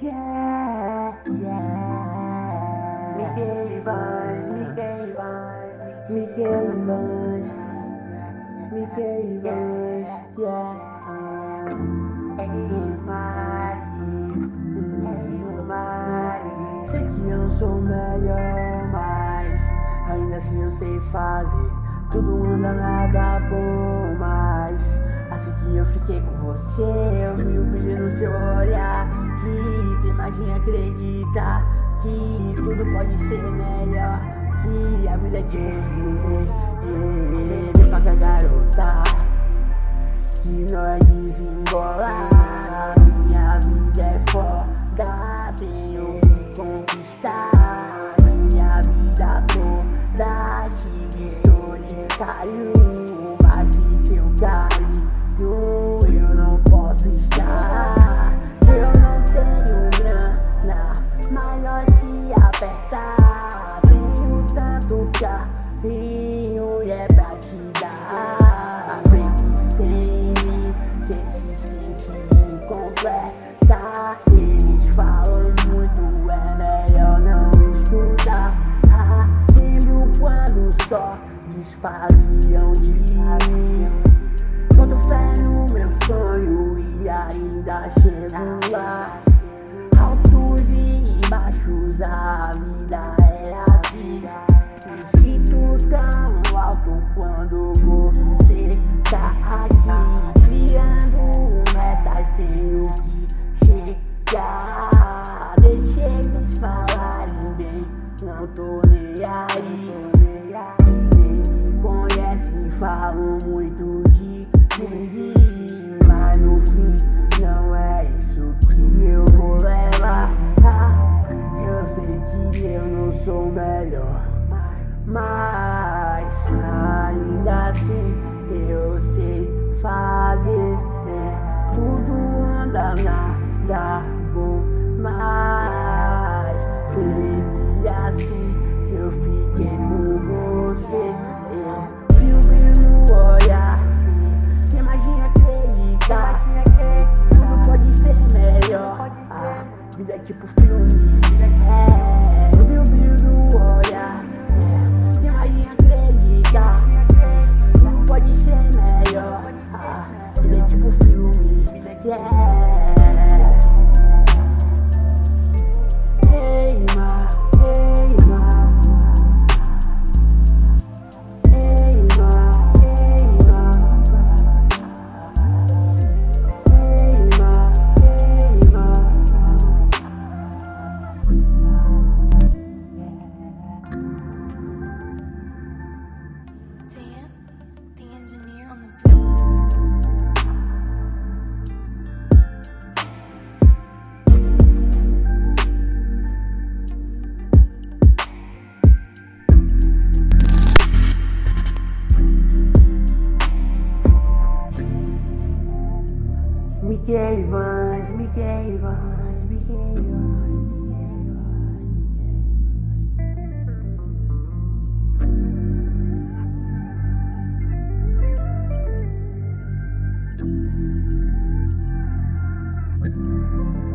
Yeah, yeah. Miguel Ivans, Miguel Ivans, Miguel Ivans, Miguel Ivans, yeah. Sei que eu sou melhor, mas ainda assim eu sei fazer. Tudo anda nada bom, mas assim que eu fiquei com você, eu vi o brilho no seu olhar. Que tem mais quem acredita que tudo pode ser melhor. Que a vida é difícil. Vem pra cá, garota. Que nós desembolar. Solitário. Mas se seu carinho eu não posso estar. Eu não tenho grana, mas nós se apertar. Tenho tanto carinho e é pra só desfaziam de mim. Boto fé no meu sonho e ainda chego lá. Altos e baixos, a vida é assim. Me sinto tão falam muito de mim. Mas no fim, não é isso que eu vou levar. Ah, eu sei que eu não sou melhor. Mas ainda assim eu sei fazer. É, tudo anda nada bom. Mas sei que assim eu fiquei com tipo filme. É, Miguel Vans, Miguel Vans, Miguel Vans, Miguel Vans.